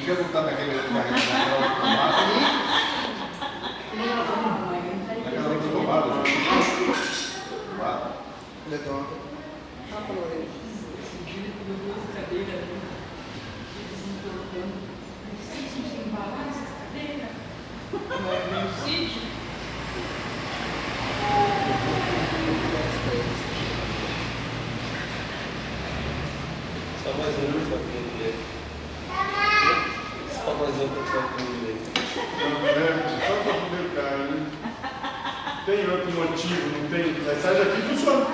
Não quer voltar naquele tomada ali? Naquela outra tomada. Tomada. Legal. Só mais um para aprender. Só mais um para aprender. Não lembro, só para poder cara, né? Tem outro motivo, não tem? Mas sai daqui funciona.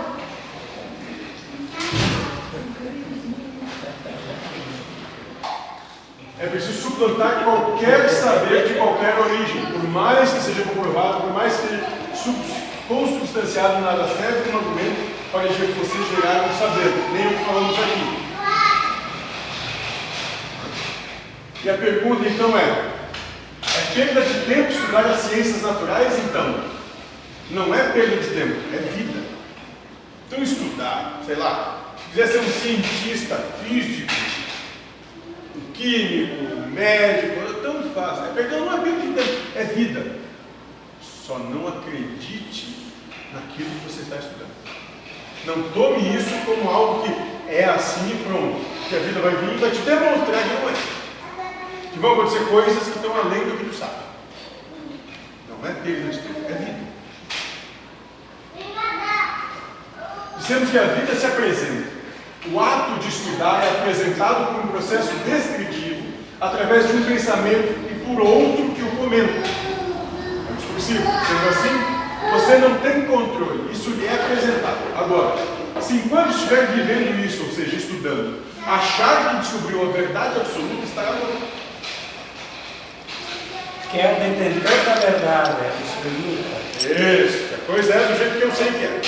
É preciso suplantar qualquer saber de qualquer origem, por mais que seja comprovado, por mais que seja sub- consubstanciado, nada serve como argumento para que você gerar um saber, nem o que falamos aqui. E a pergunta então é: é perda de tempo estudar as ciências naturais, então? Não é perda de tempo, é vida. Então estudar, sei lá, se quiser ser um cientista físico, um químico, um médico, tanto faz. É perda não é perda de tempo, é vida. Só não acredite naquilo que você está estudando. Não tome isso como algo que é assim e pronto. Que a vida vai vir e vai te demonstrar que não é. Que vão acontecer coisas que estão além do que tu sabe. Não é perda de tempo, é vida. Dizemos que a vida se apresenta. O ato de estudar é apresentado por um processo descritivo através de um pensamento e por outro que o comenta. É discursivo. Sendo assim, você não tem controle. Isso lhe é apresentado. Agora, se enquanto estiver vivendo isso, ou seja, estudando, achar que descobriu a verdade absoluta, estará louco. Que é o detentor da verdade, é absoluta. Isso, a coisa é do jeito que eu sei que é.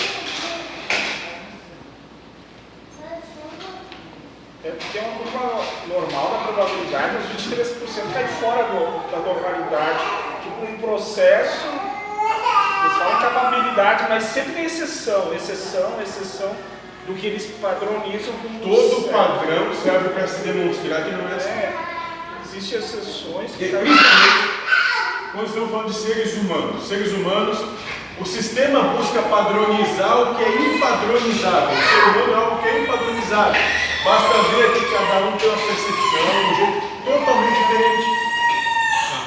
É porque é uma curva normal da probabilidade, os 23% cai fora do- da normalidade. Tipo, um processo, eles falam capabilidade, mas sempre tem exceção, exceção, exceção do que eles padronizam como Todo certo. padrão serve para se demonstrar que não é assim. É, existem exceções que E, tá- Principalmente quando estamos falando de seres humanos. Seres humanos, o sistema busca padronizar o que é impadronizável. O ser humano é algo que é impadronizável. Basta ver que cada um tem uma percepção, um jeito totalmente diferente.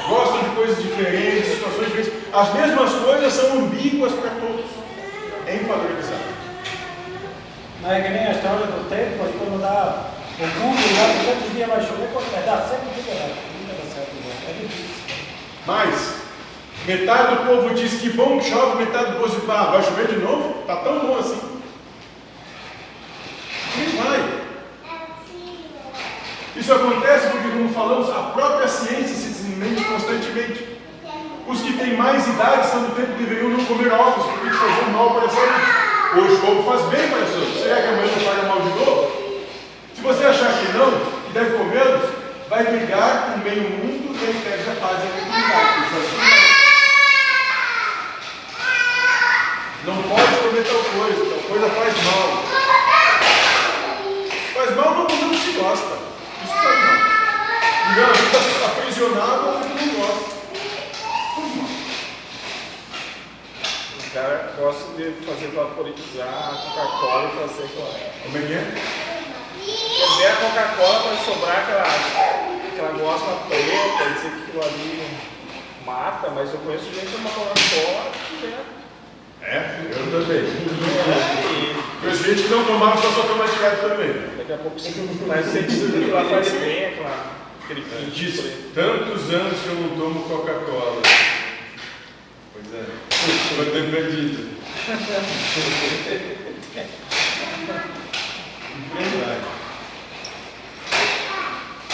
Gostam de coisas diferentes, situações diferentes. As mesmas coisas são ambíguas para todos. É impadronizável. Mas é que nem a história do tempo, quando dá o Google lá, quantos dias vai chover, vai dar? Sempre fica lá, nunca dá certo. né? É difícil. Mas, metade do povo diz que bom que chove, metade do povo diz, ah, vai chover de novo? Tá tão bom assim. E vai. Isso acontece porque, como falamos, a própria ciência se desmente constantemente. Os que têm mais idade são do tempo que deveriam não comer ovos, porque isso fazia mal para a saúde. Hoje o ovo faz bem para a saúde. Será que amanhã não faria mal de novo? Se você achar que não, que deve comê-los, vai brigar com meio mundo e aí perde a paz e a ser Não pode comer tal coisa, tal coisa faz mal. Faz mal não quando não se gosta. Isso faz mal. Digamos, está aprisionado ou não gosta. Faz mal. O cara gosta de fazer vaporizar a Coca-Cola e fazer aquela. Como é que é? A Coca-Cola vai sobrar aquela, aquela gosma preta, dizer que aquilo ali mata, mas eu conheço gente que toma Coca-Cola que é. É, eu também. E Conheço gente que não tomava, só só toma direto também. daqui a pouco você vai sentir que lá faz bem, aquela, aquele pinto Diz tantos anos que eu não tomo Coca-Cola. Pois é. Vou ter perdido. Verdade.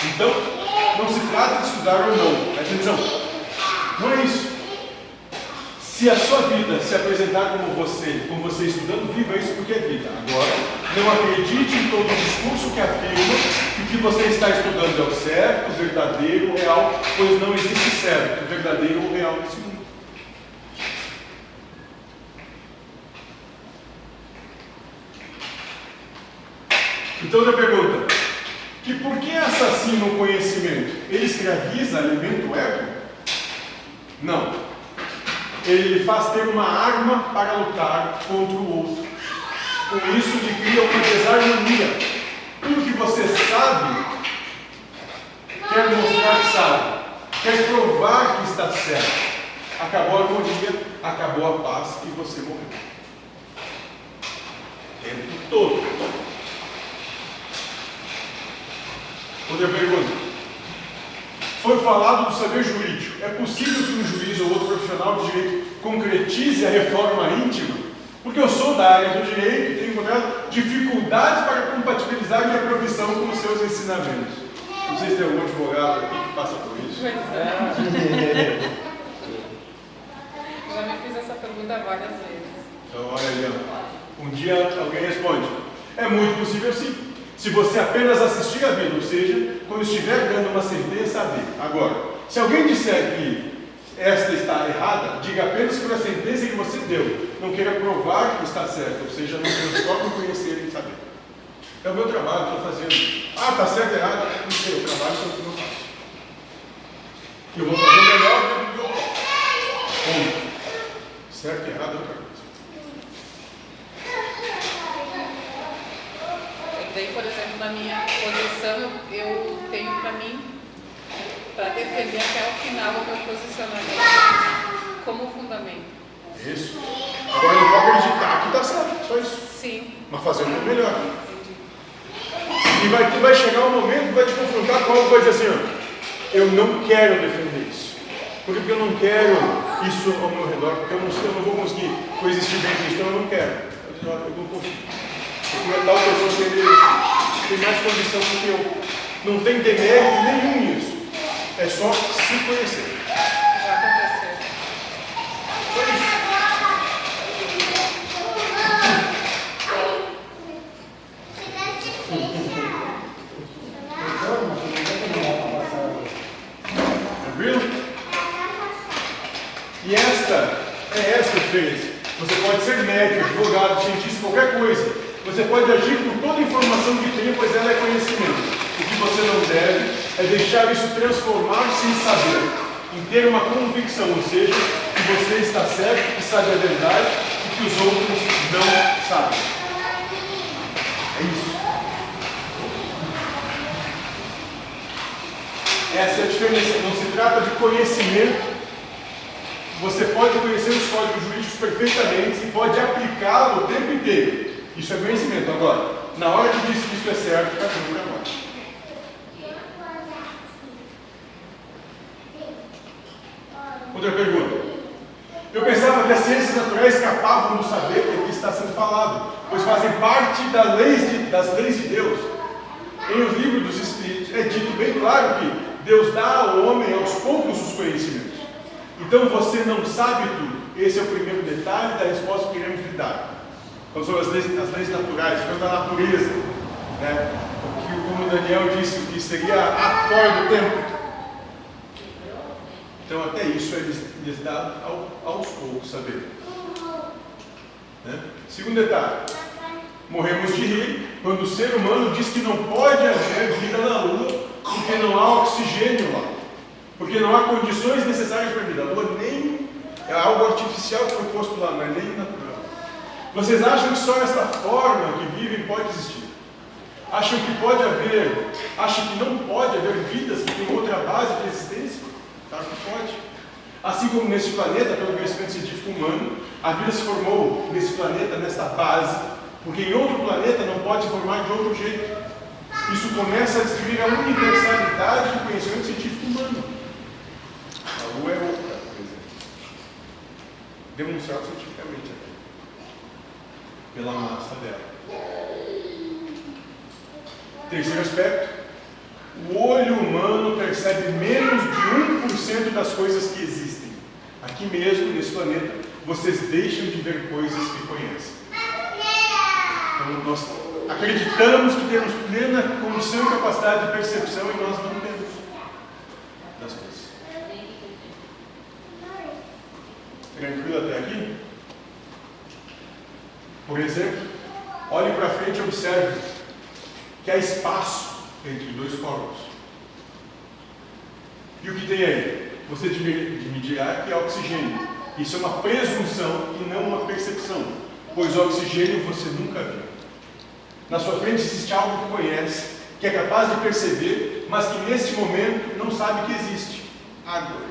Então, não se trata de estudar ou não. Presta atenção. Não é isso. Se a sua vida se apresentar como você, como você estudando, viva isso porque é vida. Agora, não acredite em todo discurso que afirma que o que você está estudando é o certo, o verdadeiro, o real, pois não existe certo, o verdadeiro ou o real nesse mundo. Então, outra pergunta. Que por que assassina o conhecimento? Ele escraviza, alimenta o ego? Não. Ele faz ter uma arma para lutar contra o outro. Com isso, ele cria uma desarmonia. Tudo que você sabe, quer mostrar que sabe, quer provar que está certo. Acabou a harmonia, acabou a paz e você morreu. Tempo todo. Outra pergunta. Foi falado do saber jurídico. É possível que um juiz ou outro profissional de direito concretize a reforma íntima? Porque eu sou da área do direito e tenho encontrado dificuldades para compatibilizar minha profissão com os seus ensinamentos. Não sei se tem algum advogado aqui que passa por isso. Pois é. Já me fiz essa pergunta várias vezes. Então, olha ali, ó. um dia alguém responde: é muito possível sim. Se você apenas assistir a vida, ou seja, quando estiver dando uma sentença a ver. Agora, se alguém disser que esta está errada, diga apenas por a sentença que você deu. Não queira provar que está certo, ou seja, não transforme conhecer e saber. É o meu trabalho, estou fazendo. Ah, está certo, errado? Não sei, o trabalho é o que eu faço. Eu vou fazer melhor do que eu posso. Certo errado é outra coisa. E exemplo, na minha posição, eu, eu tenho para mim, para defender até o final o meu posicionamento como fundamento. Isso. Agora eu vou acreditar que está certo, só isso. Sim, Mas fazer o meu melhor. entendi. E vai, vai chegar um momento que vai te confrontar com algo que vai dizer assim, ó, eu não quero defender isso. Porque eu não quero isso ao meu redor, porque eu não, eu não vou conseguir coexistir bem com isso, então eu não quero. Eu, digo, "Olha, eu não consigo. Porque tal pessoa tem, tem mais condição do que eu. Não tem demérito nenhum nisso. É só se conhecer. Já aconteceu. Só isso. Então, mas não tem como não passar. Tranquilo? E esta é esta a diferença. Você pode ser médico, advogado, cientista, qualquer coisa. Você pode agir por toda a informação que tem, pois ela é conhecimento. O que você não deve é deixar isso transformar-se em saber, em ter uma convicção, ou seja, que você está certo, que sabe a verdade e que os outros não sabem. É isso. Essa é a diferença. Não se trata de conhecimento. Você pode conhecer os códigos jurídicos perfeitamente e pode aplicá-lo o tempo inteiro. Isso é conhecimento. Agora, na hora que diz que isso é certo, está tudo para nós. Outra pergunta. Eu pensava que as ciências naturais escapavam do saber que aqui está sendo falado, pois fazem parte da leis de- das leis de Deus. Em os livros dos Espíritos é dito bem claro que Deus dá ao homem aos poucos os conhecimentos. Então você não sabe tudo. Esse é o primeiro detalhe da resposta que queremos lhe dar. Quando sobre as leis, as leis naturais, coisas da natureza, né? Que como Daniel disse, que seria fora do tempo. Então até isso é lhes, dado ao, aos poucos saber. Né? Segundo detalhe. Morremos de rir quando o ser humano diz que não pode haver vida na Lua porque não há oxigênio lá. Porque não há condições necessárias para a vida. A Lua nem é algo artificial que foi posto lá, não é nem natural. Vocês acham que só esta forma que vivem pode existir? Acham que pode haver, acham que não pode haver vidas que têm outra base de existência? Claro que pode. Assim como nesse planeta, pelo conhecimento científico humano, a vida se formou nesse planeta, nesta base, porque em outro planeta não pode se formar de outro jeito. Isso começa a descrever a universalidade do conhecimento científico humano. A Lua é outra, por exemplo. Demonstrado cientificamente até. Pela massa dela. Terceiro aspecto. O olho humano percebe menos de 1% das coisas que existem. Aqui mesmo, nesse planeta, vocês deixam de ver coisas que conhecem. Então, nós acreditamos que temos plena condição e capacidade de percepção e nós não temos das coisas. Tranquilo até aqui? Por exemplo, olhe para frente e observe que há espaço entre dois corpos. E o que tem aí? Você me dirá que é oxigênio. Isso é uma presunção e não uma percepção, pois o oxigênio você nunca viu. Na sua frente existe algo que conhece, que é capaz de perceber, mas que neste momento não sabe que existe: água.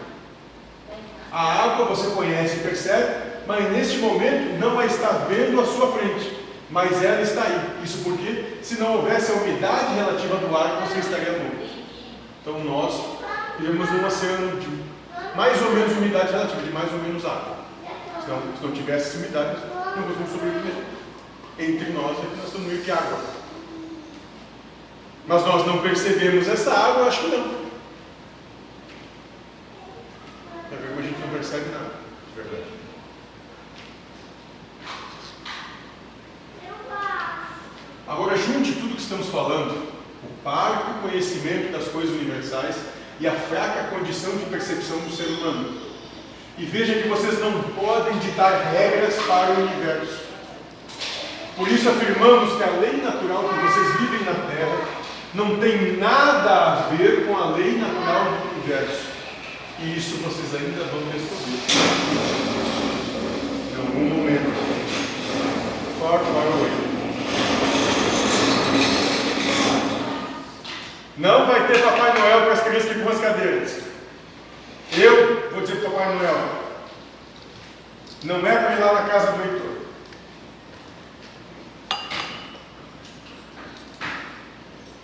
A água você conhece e percebe, mas neste momento não a está vendo à sua frente, mas ela está aí. Isso porque, se não houvesse a umidade relativa do ar, você estaria morto. Então nós temos um oceano de mais ou menos umidade relativa, de mais ou menos água. Se não, se não tivesse umidade, não conseguimos sobreviver. Entre nós nós estamos meio que água. Mas nós não percebemos essa água, acho que não. Na verdade, a gente não percebe nada, de verdade. Agora, junte tudo que estamos falando, o parco conhecimento das coisas universais e a fraca condição de percepção do ser humano. E veja que vocês não podem ditar regras para o universo. Por isso afirmamos que a lei natural que vocês vivem na Terra não tem nada a ver com a lei natural do universo. E isso vocês ainda vão descobrir. Em algum momento. Far, Não vai ter Papai Noel para as crianças que com as cadeiras. Eu vou dizer para Papai Noel. Não é para ir lá na casa do Heitor.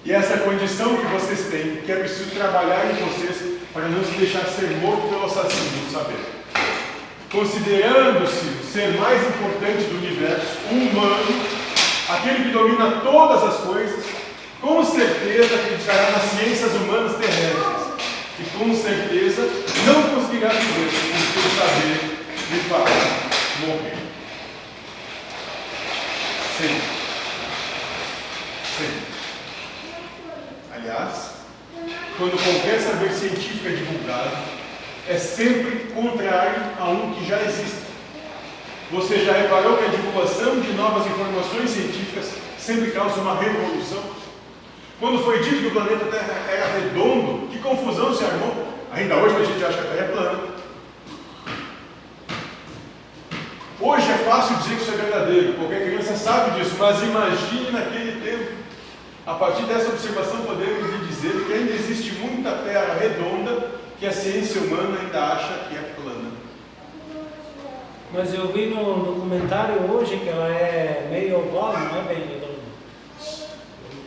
E essa condição que vocês têm, que é preciso trabalhar em vocês para não se deixar ser morto pelo assassino do saber. Considerando-se ser mais importante do universo, um humano, aquele que domina todas as coisas, com certeza acreditará nas ciências humanas terrestres e com certeza não conseguirá viver porque o saber lhe fará morrer. Sim. Sim. Aliás, quando qualquer saber científico é divulgado, é sempre contrário a um que já existe. Você já reparou que a divulgação de novas informações científicas sempre causa uma revolução? Quando foi dito que o planeta Terra era redondo, que confusão se armou. Ainda hoje a gente acha que a Terra é plana. Hoje é fácil dizer que isso é verdadeiro, qualquer criança sabe disso, mas imagine naquele tempo. A partir dessa observação podemos lhe dizer que ainda existe muita terra redonda que a ciência humana ainda acha que é plana. Mas eu vi no, no comentário hoje que ela é meio oval, não é bem.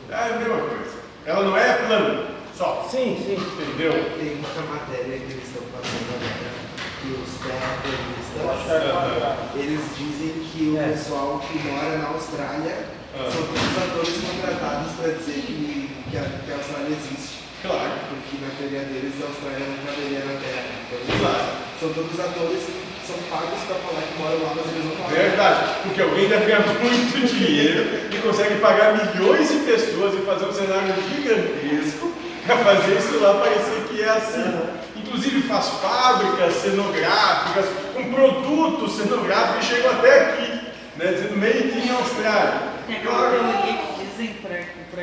É a mesma coisa. Ela não é plana, só. Sim, sim. Entendeu? Tem uma matéria que eles estão passando agora, que os terraplanistas, acho eles dizem que o É. pessoal que mora na Austrália Ah. são todos atores contratados para dizer que, que, a, que a Austrália existe. Claro. Porque na teoria deles a Austrália não caberia na Terra. Então, Claro. São todos atores que são pagos para falar que moram lá, mas eles não moram. Verdade, porque alguém deve ganhar muito dinheiro e consegue pagar milhões de pessoas e fazer um cenário gigantesco para fazer isso lá parecer que é assim. Inclusive faz fábricas cenográficas, com produtos cenográficos que chegam até aqui, né, dizendo made in Austrália. Tem aquela teoria que dizem para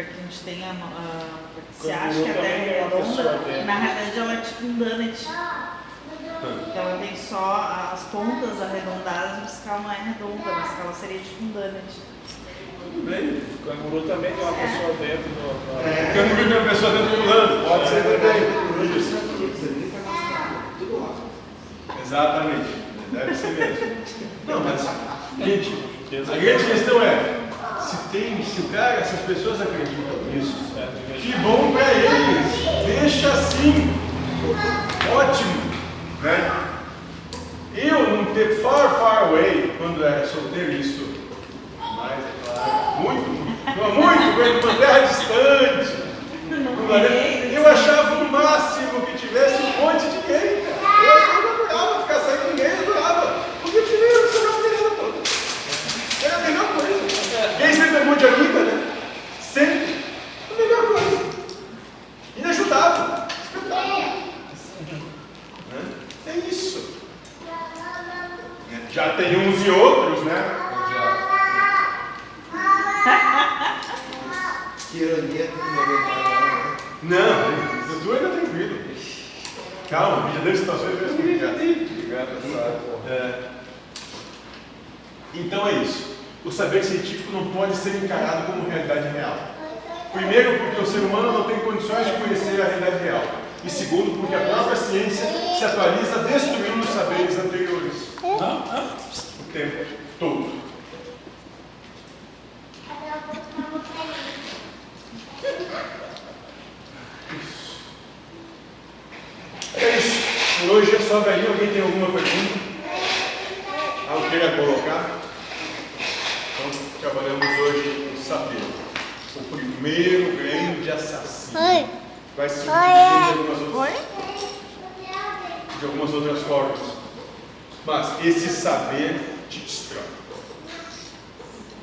que a gente tenha. a- pra que se acha que a Terra é é redonda, na realidade ela é tipo um donut. Então ela tem só as pontas arredondadas, mas que ela não é redonda, mas que ela seria donut. Tudo bem. O canguru também tem uma pessoa dentro do. do- É. Porque eu não vi uma pessoa dentro pulando, pode ser também. Isso. Tá tudo lá. Exatamente, deve ser mesmo. Não, mas, gente, a grande questão é, se tem, se o cara, se as pessoas acreditam nisso, que bom pra eles, deixa assim, ótimo, né? Eu, num tempo far, far away, quando era solteiro, isso, mais, é claro, muito, muito, uma terra distante, no planeta, eu achava o máximo que tivesse um monte de gay, cara. Eu achava eu adorava ficar saindo com gay, eu adorava. Porque primeiro você não beleza toda. É a melhor coisa. Gay sempre é um monte de amiga, né? Sempre. A melhor coisa. E me ajudava. Espetáculo. Né? É isso. É, Já tem uns e outros, né? Que aguentar agora. Não, o tu ainda tranquilo. Calma, já deu situações mais complicadas. Obrigado, saco. É. Então é isso. O saber científico não pode ser encarado como realidade real. Primeiro, porque o ser humano não tem condições de conhecer a realidade real. E segundo, porque a própria ciência se atualiza destruindo os saberes anteriores. O tempo todo. É isso. É só velhinho. Alguém tem alguma pergunta? Algo queira colocar? Então, trabalhamos hoje o saber. O primeiro grande assassino. Vai se subdividir de algumas outras, de algumas outras formas. Mas esse saber te destrói.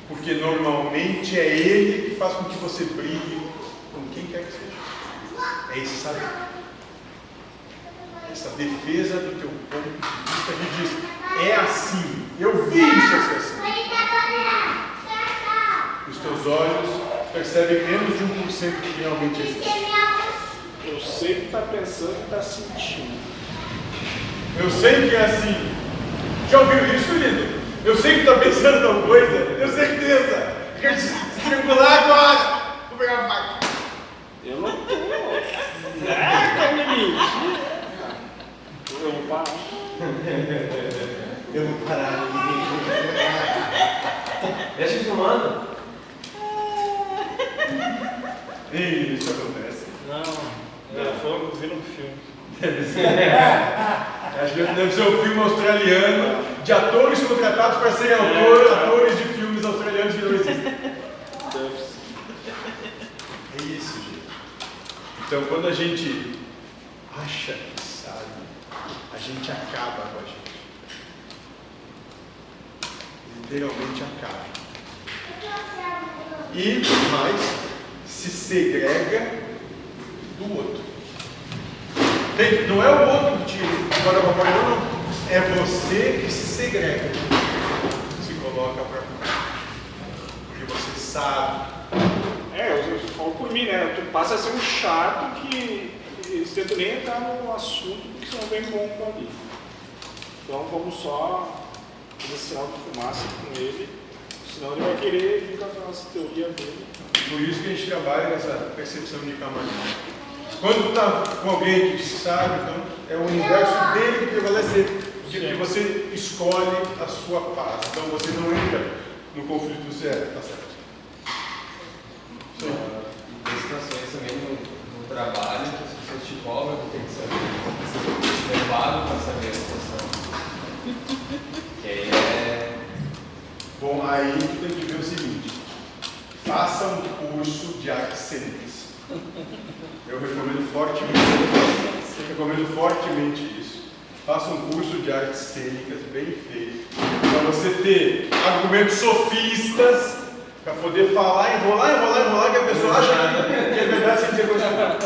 Porque normalmente é ele que faz com que você brigue com quem quer que seja. É esse saber essa defesa do teu ponto de vista que diz, é assim, eu vi isso assim. Os teus olhos percebem menos de 1% do que realmente existe. Eu sei que está pensando e está sentindo. Eu sei que é assim. Já ouviu isso, lindo? Eu sei que está pensando tal coisa, eu certeza. Quer te estrangular agora. Vou pegar a faca. Eu não tô. Nada me mentir. Eu vou parar. Eu vou parar. Deixa filmando. Ih, isso acontece. Não, eu vou ver um filme. Acho que deve ser um filme australiano de atores contratados para serem autor, atores de filmes australianos que não existem. Deve ser. É isso, gente. Então, quando a gente acha gente acaba com a gente. Literalmente acaba. E mais, se segrega do outro. Tem- não é o outro que te para fora, não, não. É você que se segrega. Se coloca para fora. Porque você sabe É, eu, eu falo por mim, né? Tu passa a ser um chato que eles tentam nem entrar no assunto porque senão vem bom ali. Então vamos só fazer sinal de fumaça com ele, senão ele vai querer vir com as teorias dele. Por isso que a gente trabalha nessa percepção de camarim. Quando tu está com alguém que sabe, então é o universo dele que prevalece, porque você escolhe a sua paz. Então você não entra no conflito certo, tá certo? Isso aí. E tem situações também no, no trabalho que as pessoas te cobram que tem que saber. Ser levado para saber a situação. Que aí é. Bom, aí tu tem que ver o seguinte: faça um curso de cênicas. Eu recomendo fortemente, recomendo fortemente isso. Faça um curso de artes cênicas bem feito, para você ter argumentos sofistas, para poder falar, enrolar, enrolar, enrolar, que a pessoa acha que é verdade sem dizer coisa nenhuma.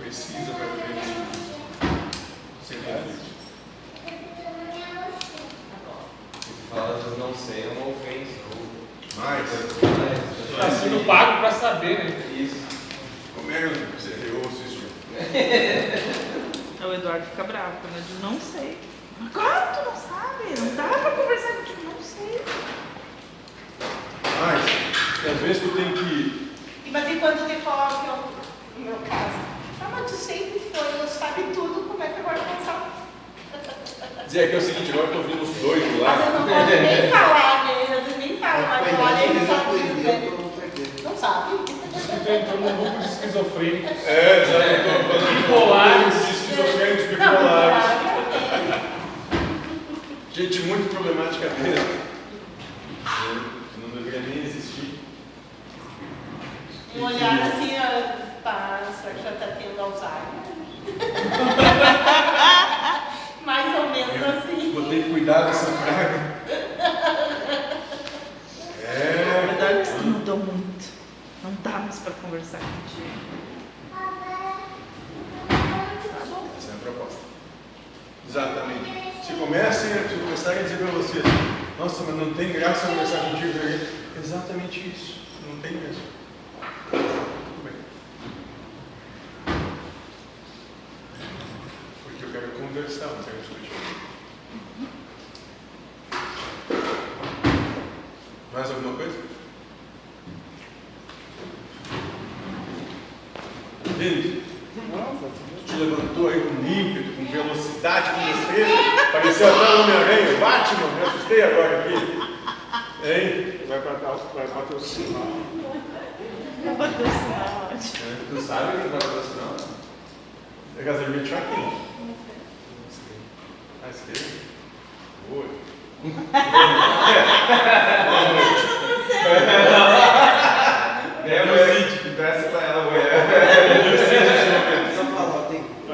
Precisa para viver nesse mundo. Sem conflito. Se fala, às vezes não sei, é uma ofensa. Mas, Está sendo pago para saber, né? Isso. como é que você ouço isso? O Eduardo fica bravo quando eu digo, não sei. Mas Claro, tu não sabe. Não dá pra conversar contigo, não sei. Mas, que às vezes tu tem que. Mas e quando te colocam, no meu caso, ah, mas tu sempre foi, eu sabe tudo, como é que agora sabe? Dizer aqui é o seguinte, agora eu tô ouvindo os dois do Mas eu não posso nem falar, né? Eu nem falo, mas olha, ele Eles sabe para não sabe. Diz que tu entrou num grupo de esquizofrênicos. É, tô falando Bipolares. Esquizofrênicos bipolares. Gente muito problemática mesmo. Não deveria nem existir. Um olhar assim, ó, tá, será que já tá tendo Alzheimer? Mais ou menos assim. Vou ter que cuidar dessa praga. É. Eduardo disse, mudou muito. Não dá mais pra conversar contigo. Exatamente. Se comecem a começarem a dizer para vocês, nossa, mas não tem graça conversar contigo. Exatamente isso. Não tem mesmo. Muito bem. Porque eu quero conversar, não quero discutir. Mais alguma coisa? Vini? Não, levantou aí com ímpeto, com velocidade, com destreza. Pareceu até o Homem-Aranha, o Batman. Me assustei agora aqui. Hein? Vai bater, o- vai bater o sinal. Eu bateu o sinal, ótimo. Tu sabe o que vai acontecer, É gasolina tinha aqui. À esquerda. Boa.